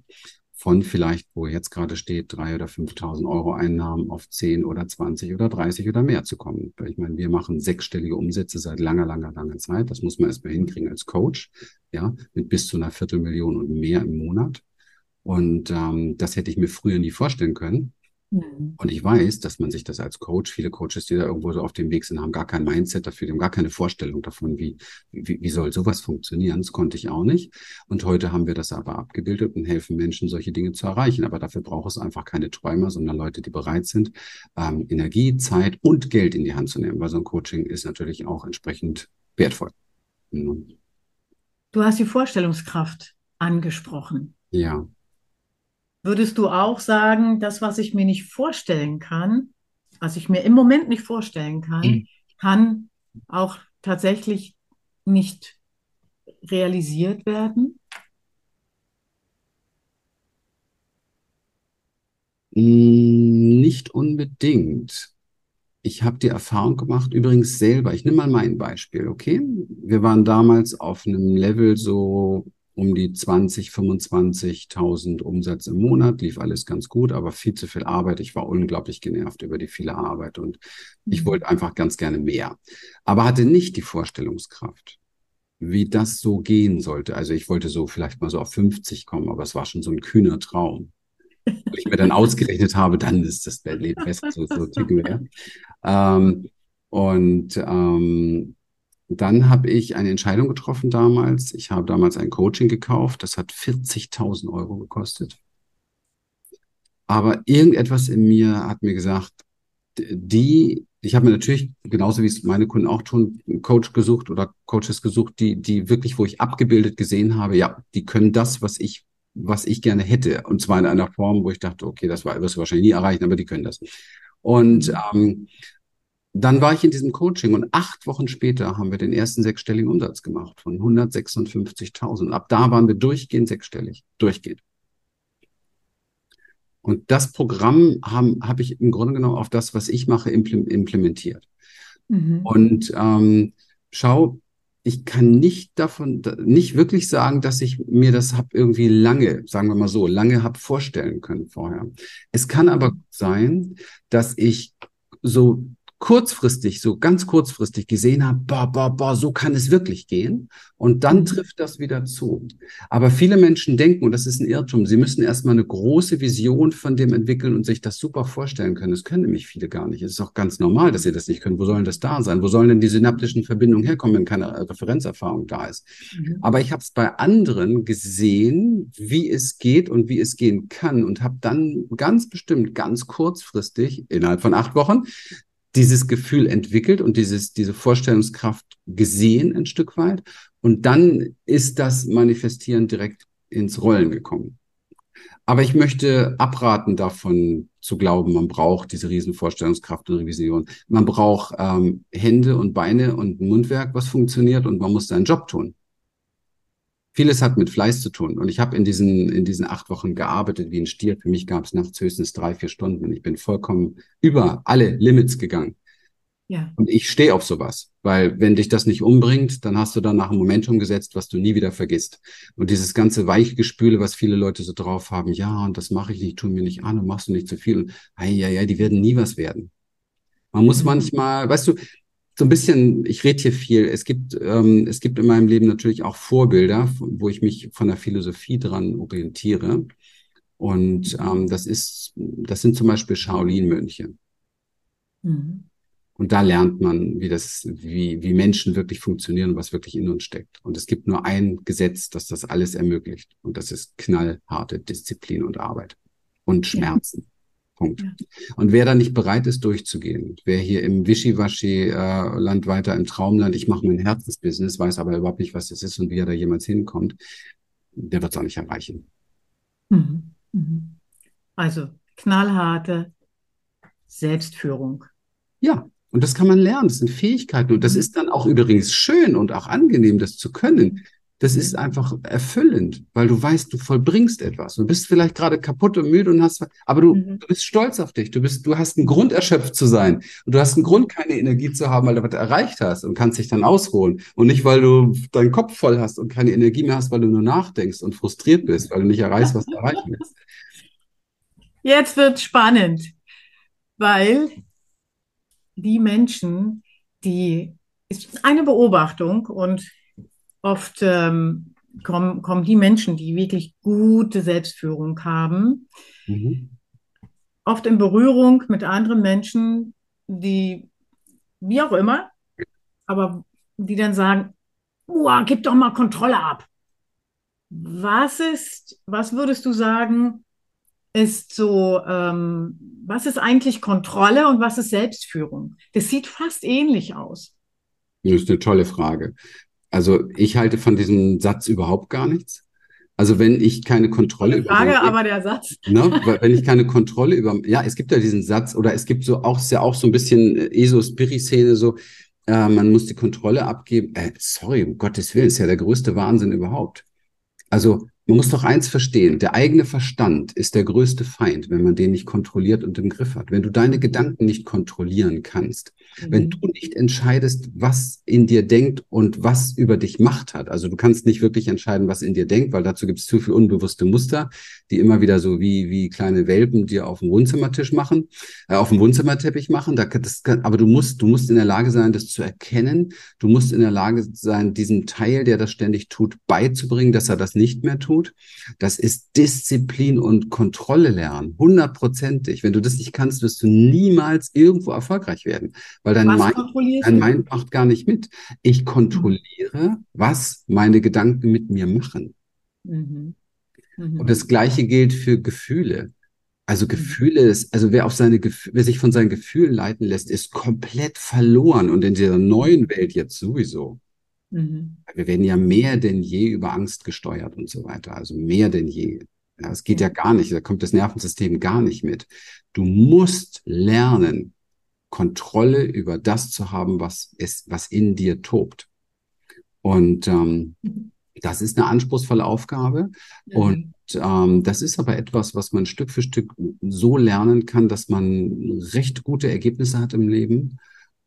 von vielleicht, wo jetzt gerade steht, drei oder 5.000 Euro Einnahmen auf 10 oder 20 oder 30 oder mehr zu kommen. Ich meine, wir machen sechsstellige Umsätze seit langer, langer, langer Zeit. Das muss man erstmal hinkriegen als Coach, ja, mit bis zu einer Viertelmillion und mehr im Monat. Und ähm, das hätte ich mir früher nie vorstellen können. Mhm. Und ich weiß, dass man sich das als Coach, viele Coaches, die da irgendwo so auf dem Weg sind, haben gar kein Mindset dafür, die haben gar keine Vorstellung davon, wie, wie, wie soll sowas funktionieren. Das konnte ich auch nicht. Und heute haben wir das aber abgebildet und helfen Menschen, solche Dinge zu erreichen. Aber dafür braucht es einfach keine Träumer, sondern Leute, die bereit sind, ähm, Energie, Zeit und Geld in die Hand zu nehmen, weil so ein Coaching ist natürlich auch entsprechend wertvoll. Mhm. Du hast die Vorstellungskraft angesprochen. Ja. Würdest du auch sagen, das, was ich mir nicht vorstellen kann, was ich mir im Moment nicht vorstellen kann, mhm. kann auch tatsächlich nicht realisiert werden? Mm, nicht unbedingt. Ich habe die Erfahrung gemacht, übrigens selber, ich nehme mal mein Beispiel, okay? Wir waren damals auf einem Level so um die 20, 25.000 Umsatz im Monat, lief alles ganz gut, aber viel zu viel Arbeit. Ich war unglaublich genervt über die viele Arbeit und ich mhm. wollte einfach ganz gerne mehr, aber hatte nicht die Vorstellungskraft, wie das so gehen sollte. Also ich wollte so vielleicht mal so auf 50 kommen, aber es war schon so ein kühner Traum. Wo ich mir dann ausgerechnet habe, dann ist das Leben besser, so, so ticken wir. Ähm, und ähm, dann habe ich eine Entscheidung getroffen damals. Ich habe damals ein Coaching gekauft. Das hat 40.000 Euro gekostet. Aber irgendetwas in mir hat mir gesagt, die, ich habe mir natürlich, genauso wie es meine Kunden auch tun, einen Coach gesucht oder Coaches gesucht, die, die wirklich, wo ich abgebildet gesehen habe, ja, die können das, was ich, was ich gerne hätte. Und zwar in einer Form, wo ich dachte, okay, das wirst du wahrscheinlich nie erreichen, aber die können das. Und ähm, dann war ich in diesem Coaching und acht Wochen später haben wir den ersten sechsstelligen Umsatz gemacht von 156.000. Ab da waren wir durchgehend sechsstellig, durchgehend. Und das Programm habe hab ich im Grunde genommen auf das, was ich mache, implementiert. Mhm. Und ähm, schau, ich kann nicht davon, nicht wirklich sagen, dass ich mir das hab irgendwie lange, sagen wir mal so, lange hab vorstellen können vorher. Es kann aber sein, dass ich so kurzfristig, so ganz kurzfristig gesehen habe, boah, boah, boah, so kann es wirklich gehen. Und dann mhm. trifft das wieder zu. Aber viele Menschen denken, und das ist ein Irrtum, sie müssen erstmal eine große Vision von dem entwickeln und sich das super vorstellen können. Das können nämlich viele gar nicht. Es ist auch ganz normal, dass sie das nicht können. Wo sollen das da sein? Wo sollen denn die synaptischen Verbindungen herkommen, wenn keine Referenzerfahrung da ist? Mhm. Aber ich habe es bei anderen gesehen, wie es geht und wie es gehen kann und habe dann ganz bestimmt, ganz kurzfristig, innerhalb von acht Wochen, dieses Gefühl entwickelt und dieses, diese Vorstellungskraft gesehen ein Stück weit. Und dann ist das Manifestieren direkt ins Rollen gekommen. Aber ich möchte abraten davon zu glauben, man braucht diese Riesenvorstellungskraft und Revision. Man braucht ähm, Hände und Beine und Mundwerk, was funktioniert und man muss seinen Job tun. Vieles hat mit Fleiß zu tun. Und ich habe in diesen, in diesen acht Wochen gearbeitet wie ein Stier. Für mich gab es nachts höchstens drei, vier Stunden. Und ich bin vollkommen über alle Limits gegangen. Ja. Und ich stehe auf sowas, weil wenn dich das nicht umbringt, dann hast du danach ein Momentum gesetzt, was du nie wieder vergisst. Und dieses ganze Weichgespüle, was viele Leute so drauf haben, ja, und das mache ich nicht, tu mir nicht an und machst du nicht zu viel. Und ja, ja, die werden nie was werden. Man muss mhm. manchmal, weißt du, so ein bisschen, ich rede hier viel. Es gibt, ähm, es gibt in meinem Leben natürlich auch Vorbilder, wo ich mich von der Philosophie dran orientiere. Und ähm, das ist, das sind zum Beispiel Shaolin-Mönche. Mhm. Und da lernt man, wie das, wie, wie Menschen wirklich funktionieren und was wirklich in uns steckt. Und es gibt nur ein Gesetz, das das alles ermöglicht. Und das ist knallharte Disziplin und Arbeit und Schmerzen. Punkt. Ja. Und wer da nicht bereit ist, durchzugehen, wer hier im Wischiwaschi-Land äh, weiter im Traumland, ich mache mein Herzensbusiness, weiß aber überhaupt nicht, was das ist und wie er da jemals hinkommt, der wird es auch nicht erreichen. Mhm. Mhm. Also knallharte Selbstführung. Ja, und das kann man lernen. Das sind Fähigkeiten. Und das mhm. ist dann auch übrigens schön und auch angenehm, das zu können. Das ist einfach erfüllend, weil du weißt, du vollbringst etwas. Du bist vielleicht gerade kaputt und müde und hast, aber du, mhm. du bist stolz auf dich. Du bist, du hast einen Grund, erschöpft zu sein. Und du hast einen Grund, keine Energie zu haben, weil du was erreicht hast und kannst dich dann ausholen. Und nicht, weil du deinen Kopf voll hast und keine Energie mehr hast, weil du nur nachdenkst und frustriert bist, weil du nicht erreichst, was du erreichen willst. Jetzt wird spannend, weil die Menschen, die ist eine Beobachtung und oft ähm, kommen, kommen die Menschen, die wirklich gute Selbstführung haben, mhm. oft in Berührung mit anderen Menschen, die, wie auch immer, aber die dann sagen, Uah, gib doch mal Kontrolle ab. Was ist, was würdest du sagen, ist so, ähm, was ist eigentlich Kontrolle und was ist Selbstführung? Das sieht fast ähnlich aus. Das ist eine tolle Frage. Also ich halte von diesem Satz überhaupt gar nichts. Also wenn ich keine Kontrolle über Frage, aber der Satz. Ne, wenn ich keine Kontrolle über, ja, es gibt ja diesen Satz oder es gibt so auch ist ja auch so ein bisschen ESO-Spiri-Szene so, äh, man muss die Kontrolle abgeben. Äh, sorry, um Gottes Willen, ist ja der größte Wahnsinn überhaupt. Also man muss doch eins verstehen, der eigene Verstand ist der größte Feind, wenn man den nicht kontrolliert und im Griff hat. Wenn du deine Gedanken nicht kontrollieren kannst. Wenn du nicht entscheidest, was in dir denkt und was über dich Macht hat, also du kannst nicht wirklich entscheiden, was in dir denkt, weil dazu gibt es zu viel unbewusste Muster, die immer wieder so wie, wie kleine Welpen dir auf dem Wohnzimmertisch machen, äh, auf dem Wohnzimmerteppich machen. Da, das kann, aber du musst, du musst in der Lage sein, das zu erkennen. Du musst in der Lage sein, diesem Teil, der das ständig tut, beizubringen, dass er das nicht mehr tut. Das ist Disziplin und Kontrolle lernen. Hundertprozentig. Wenn du das nicht kannst, wirst du niemals irgendwo erfolgreich werden weil dein, Mind, dein Mind macht gar nicht mit. Ich kontrolliere, was meine Gedanken mit mir machen. Mhm. Mhm. Und das Gleiche gilt für Gefühle. Also mhm. Gefühle ist, also wer auf seine wer sich von seinen Gefühlen leiten lässt, ist komplett verloren und in dieser neuen Welt jetzt sowieso. Mhm. Wir werden ja mehr denn je über Angst gesteuert und so weiter. Also mehr denn je. Ja, es geht ja gar nicht. Da kommt das Nervensystem gar nicht mit. Du musst lernen, Kontrolle über das zu haben, was ist, was in dir tobt. Und ähm, das ist eine anspruchsvolle Aufgabe. Mhm. Und ähm, das ist aber etwas, was man Stück für Stück so lernen kann, dass man recht gute Ergebnisse hat im Leben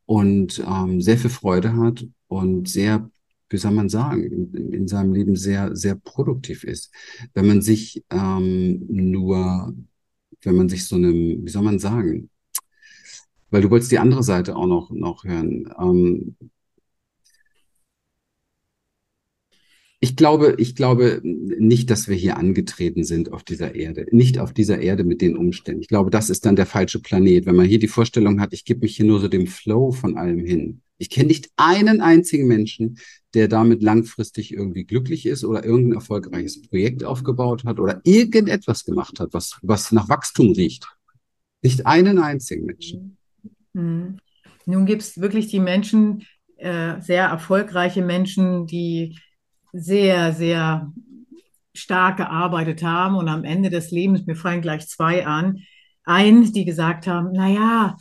und ähm, sehr viel Freude hat und sehr wie soll man sagen, in, in seinem Leben sehr, sehr produktiv ist. Wenn man sich ähm, nur, wenn man sich so einem, wie soll man sagen, weil du wolltest die andere Seite auch noch, noch hören. Ähm, Ich glaube, ich glaube nicht, dass wir hier angetreten sind auf dieser Erde. Nicht auf dieser Erde mit den Umständen. Ich glaube, das ist dann der falsche Planet. Wenn man hier die Vorstellung hat, ich gebe mich hier nur so dem Flow von allem hin. Ich kenne nicht einen einzigen Menschen, der damit langfristig irgendwie glücklich ist oder irgendein erfolgreiches Projekt aufgebaut hat oder irgendetwas gemacht hat, was, was nach Wachstum riecht. Nicht einen einzigen Menschen. Mhm. Nun gibt es wirklich die Menschen, äh, sehr erfolgreiche Menschen, die sehr, sehr stark gearbeitet haben und am Ende des Lebens, mir fallen gleich zwei an, eins, die gesagt haben, naja,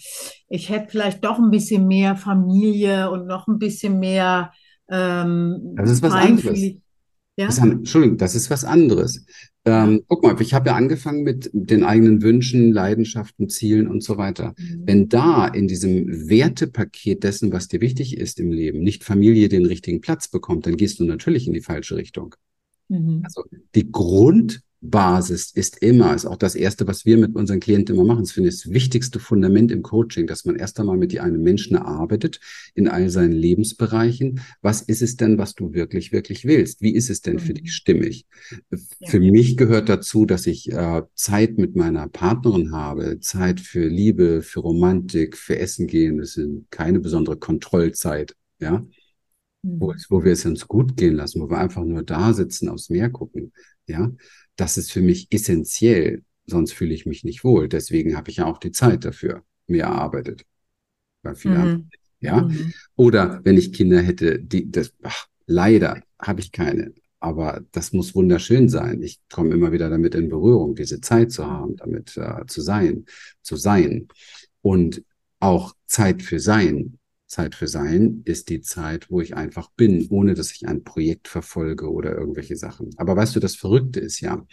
ich hätte vielleicht doch ein bisschen mehr Familie und noch ein bisschen mehr ähm, Das ist was anderes. Ja? Das, Entschuldigung, das ist was anderes. Ähm, guck mal, ich habe ja angefangen mit den eigenen Wünschen, Leidenschaften, Zielen und so weiter. Mhm. Wenn da in diesem Wertepaket dessen, was dir wichtig ist im Leben, nicht Familie den richtigen Platz bekommt, dann gehst du natürlich in die falsche Richtung. Mhm. Also die Grund, Basis ist immer, ist auch das Erste, was wir mit unseren Klienten immer machen. Das finde ich das wichtigste Fundament im Coaching, dass man erst einmal mit einem Menschen arbeitet in all seinen Lebensbereichen. Was ist es denn, was du wirklich, wirklich willst? Wie ist es denn für dich mhm. stimmig? Ja. Für mich gehört dazu, dass ich äh, Zeit mit meiner Partnerin habe, Zeit für Liebe, für Romantik, für Essen gehen. Das ist keine besondere Kontrollzeit, ja. Wo, mhm. wo wir es uns gut gehen lassen, wo wir einfach nur da sitzen, aufs Meer gucken, ja das ist für mich essentiell, sonst fühle ich mich nicht wohl. Deswegen habe ich ja auch die Zeit dafür mir erarbeitet. Weil viele mhm. haben, ja. Mhm. Oder wenn ich Kinder hätte, die, das, ach, leider habe ich keine. Aber das muss wunderschön sein. Ich komme immer wieder damit in Berührung, diese Zeit zu haben, damit äh, zu sein, zu sein. Und auch Zeit für sein Zeit für Sein ist die Zeit, wo ich einfach bin, ohne dass ich ein Projekt verfolge oder irgendwelche Sachen. Aber weißt du, das Verrückte ist ja,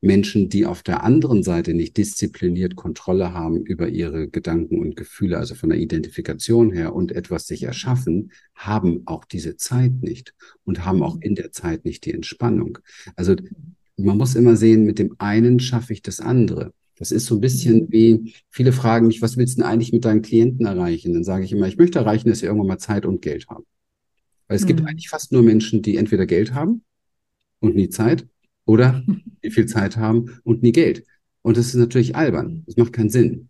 Menschen, die auf der anderen Seite nicht diszipliniert Kontrolle haben über ihre Gedanken und Gefühle, also von der Identifikation her und etwas sich erschaffen, haben auch diese Zeit nicht und haben auch in der Zeit nicht die Entspannung. Also man muss immer sehen, mit dem einen schaffe ich das andere. Das ist so ein bisschen wie, viele fragen mich, was willst du denn eigentlich mit deinen Klienten erreichen? Dann sage ich immer, ich möchte erreichen, dass sie irgendwann mal Zeit und Geld haben. Weil es mhm. gibt eigentlich fast nur Menschen, die entweder Geld haben und nie Zeit oder die viel Zeit haben und nie Geld. Und das ist natürlich albern. Das macht keinen Sinn.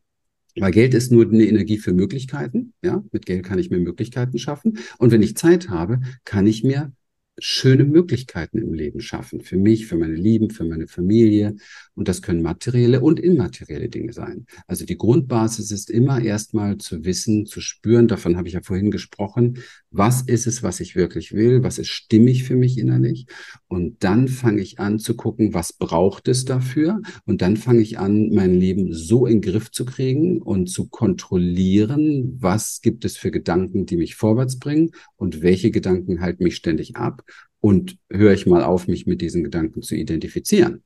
Weil Geld ist nur eine Energie für Möglichkeiten. Ja, mit Geld kann ich mir Möglichkeiten schaffen. Und wenn ich Zeit habe, kann ich mir schöne Möglichkeiten im Leben schaffen. Für mich, für meine Lieben, für meine Familie. Und das können materielle und immaterielle Dinge sein. Also die Grundbasis ist immer erstmal zu wissen, zu spüren, davon habe ich ja vorhin gesprochen, was ist es, was ich wirklich will, was ist stimmig für mich innerlich. Und dann fange ich an zu gucken, was braucht es dafür. Und dann fange ich an, mein Leben so in den Griff zu kriegen und zu kontrollieren, was gibt es für Gedanken, die mich vorwärts bringen und welche Gedanken halten mich ständig ab und höre ich mal auf, mich mit diesen Gedanken zu identifizieren.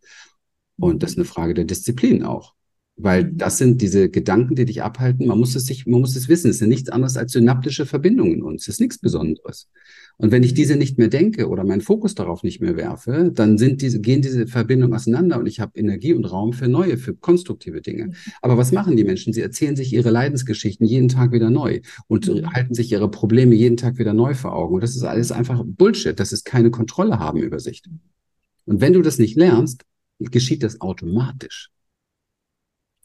Und das ist eine Frage der Disziplin auch. Weil das sind diese Gedanken, die dich abhalten. Man muss es sich, man muss es wissen. Es sind nichts anderes als synaptische Verbindungen in uns. Es ist nichts Besonderes. Und wenn ich diese nicht mehr denke oder meinen Fokus darauf nicht mehr werfe, dann sind diese, gehen diese Verbindungen auseinander und ich habe Energie und Raum für neue, für konstruktive Dinge. Aber was machen die Menschen? Sie erzählen sich ihre Leidensgeschichten jeden Tag wieder neu und halten sich ihre Probleme jeden Tag wieder neu vor Augen. Und das ist alles einfach Bullshit. Das ist keine Kontrolle haben über sich. Und wenn du das nicht lernst, geschieht das automatisch.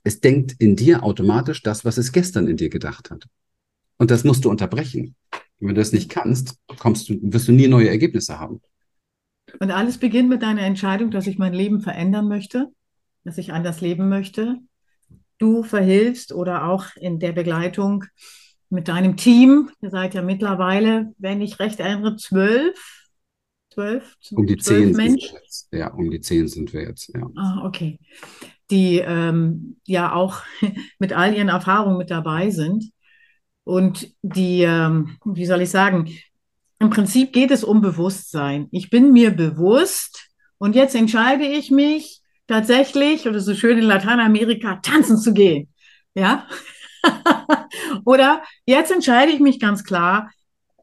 Es denkt in dir automatisch das, was es gestern in dir gedacht hat. Und das musst du unterbrechen. Wenn du das nicht kannst, kommst du, wirst du nie neue Ergebnisse haben. Und alles beginnt mit deiner Entscheidung, dass ich mein Leben verändern möchte, dass ich anders leben möchte. Du verhilfst oder auch in der Begleitung mit deinem Team. Ihr seid ja mittlerweile, wenn ich recht erinnere, zwölf. Zwölf? Um die zwölf zehn Menschen. Ja, um die zehn sind wir jetzt. Ja. Ah, okay die ähm, ja auch mit all ihren Erfahrungen mit dabei sind. Und die, ähm, wie soll ich sagen, im Prinzip geht es um Bewusstsein. Ich bin mir bewusst und jetzt entscheide ich mich tatsächlich, oder so schön in Lateinamerika, tanzen zu gehen. Ja? oder jetzt entscheide ich mich ganz klar,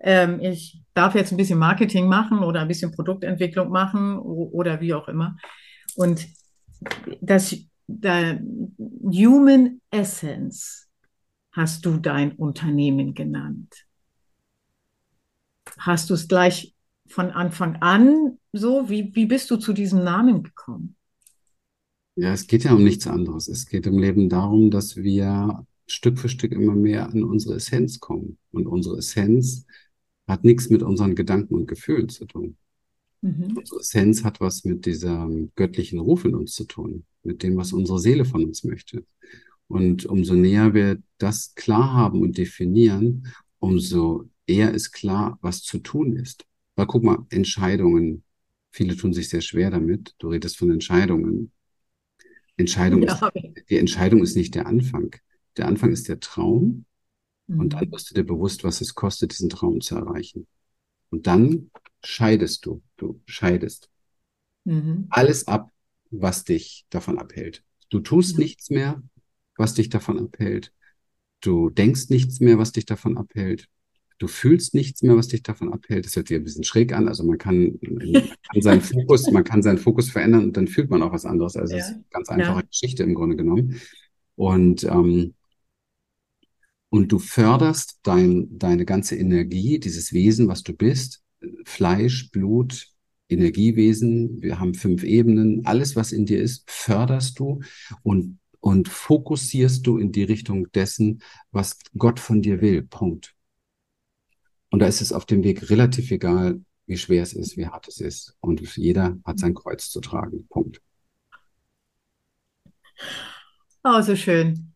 ähm, ich darf jetzt ein bisschen Marketing machen oder ein bisschen Produktentwicklung machen oder wie auch immer. Und das der Human Essence hast du dein Unternehmen genannt. Hast du es gleich von Anfang an so? Wie, wie bist du zu diesem Namen gekommen? Ja, es geht ja um nichts anderes. Es geht im Leben darum, dass wir Stück für Stück immer mehr an unsere Essenz kommen. Und unsere Essenz hat nichts mit unseren Gedanken und Gefühlen zu tun. Mhm. Unsere Essenz hat was mit diesem göttlichen Ruf in uns zu tun, mit dem, was unsere Seele von uns möchte. Und umso näher wir das klar haben und definieren, umso eher ist klar, was zu tun ist. Weil guck mal, Entscheidungen, viele tun sich sehr schwer damit. Du redest von Entscheidungen. Entscheidung ja. ist, die Entscheidung ist nicht der Anfang. Der Anfang ist der Traum. Mhm. Und dann wirst du dir bewusst, was es kostet, diesen Traum zu erreichen. Und dann scheidest du. Du scheidest mhm. alles ab, was dich davon abhält. Du tust mhm. nichts mehr, was dich davon abhält. Du denkst nichts mehr, was dich davon abhält. Du fühlst nichts mehr, was dich davon abhält. Das hört sich ein bisschen schräg an. Also man kann, man kann seinen Fokus, man kann seinen Fokus verändern und dann fühlt man auch was anderes. Also ja. es ist eine ganz einfache ja. Geschichte im Grunde genommen. Und ähm, und du förderst dein, deine ganze Energie, dieses Wesen, was du bist, Fleisch, Blut, Energiewesen, wir haben fünf Ebenen, alles, was in dir ist, förderst du und, und fokussierst du in die Richtung dessen, was Gott von dir will. Punkt. Und da ist es auf dem Weg relativ egal, wie schwer es ist, wie hart es ist. Und jeder hat sein Kreuz zu tragen. Punkt. Oh, so schön.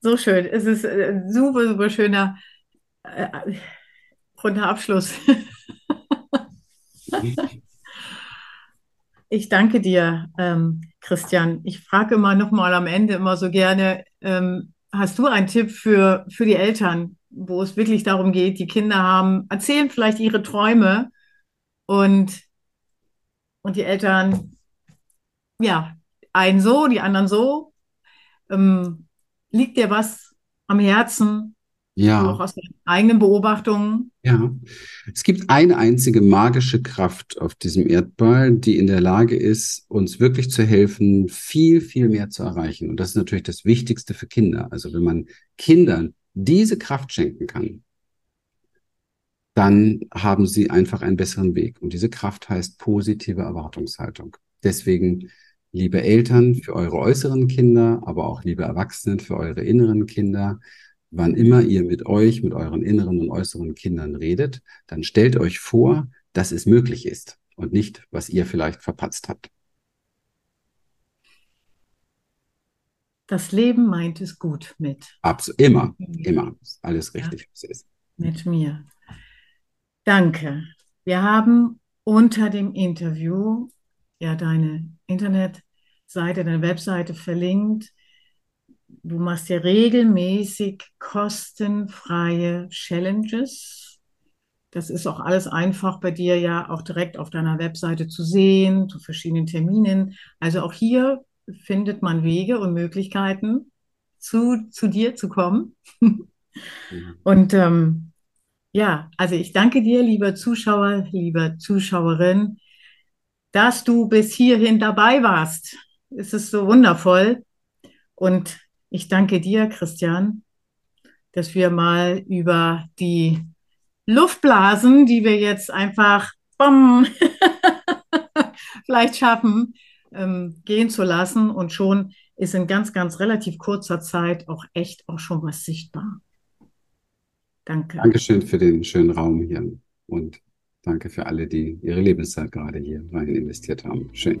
So schön. Es ist ein äh, super, super schöner äh, runder Abschluss. Ich danke dir, ähm, Christian. Ich frage immer noch mal am Ende immer so gerne, ähm, hast du einen Tipp für, für die Eltern, wo es wirklich darum geht, die Kinder haben, erzählen vielleicht ihre Träume und, und die Eltern, ja, einen so, die anderen so. Ähm, liegt dir was am Herzen? Ja. Auch aus den eigenen Beobachtungen. Ja. Es gibt eine einzige magische Kraft auf diesem Erdball, die in der Lage ist, uns wirklich zu helfen, viel, viel mehr zu erreichen. Und das ist natürlich das Wichtigste für Kinder. Also wenn man Kindern diese Kraft schenken kann, dann haben sie einfach einen besseren Weg. Und diese Kraft heißt positive Erwartungshaltung. Deswegen, liebe Eltern, für eure äußeren Kinder, aber auch liebe Erwachsenen, für eure inneren Kinder, wann immer ihr mit euch, mit euren inneren und äußeren Kindern redet, dann stellt euch vor, dass es möglich ist und nicht, was ihr vielleicht verpatzt habt. Das Leben meint es gut mit. Absolut, immer, immer. Alles richtig, ja, ist. Mit mir. Danke. Wir haben unter dem Interview ja deine Internetseite, deine Webseite verlinkt du machst ja regelmäßig kostenfreie Challenges. Das ist auch alles einfach bei dir ja auch direkt auf deiner Webseite zu sehen, zu verschiedenen Terminen. Also auch hier findet man Wege und Möglichkeiten, zu, zu dir zu kommen. Mhm. Und ähm, ja, also ich danke dir, lieber Zuschauer, lieber Zuschauerin, dass du bis hierhin dabei warst. Es ist so wundervoll. Und ich danke dir, Christian, dass wir mal über die Luftblasen, die wir jetzt einfach bom, vielleicht schaffen, ähm, gehen zu lassen. Und schon ist in ganz, ganz relativ kurzer Zeit auch echt auch schon was sichtbar. Danke. Dankeschön für den schönen Raum hier und danke für alle, die ihre Lebenszeit gerade hier rein investiert haben. Schön.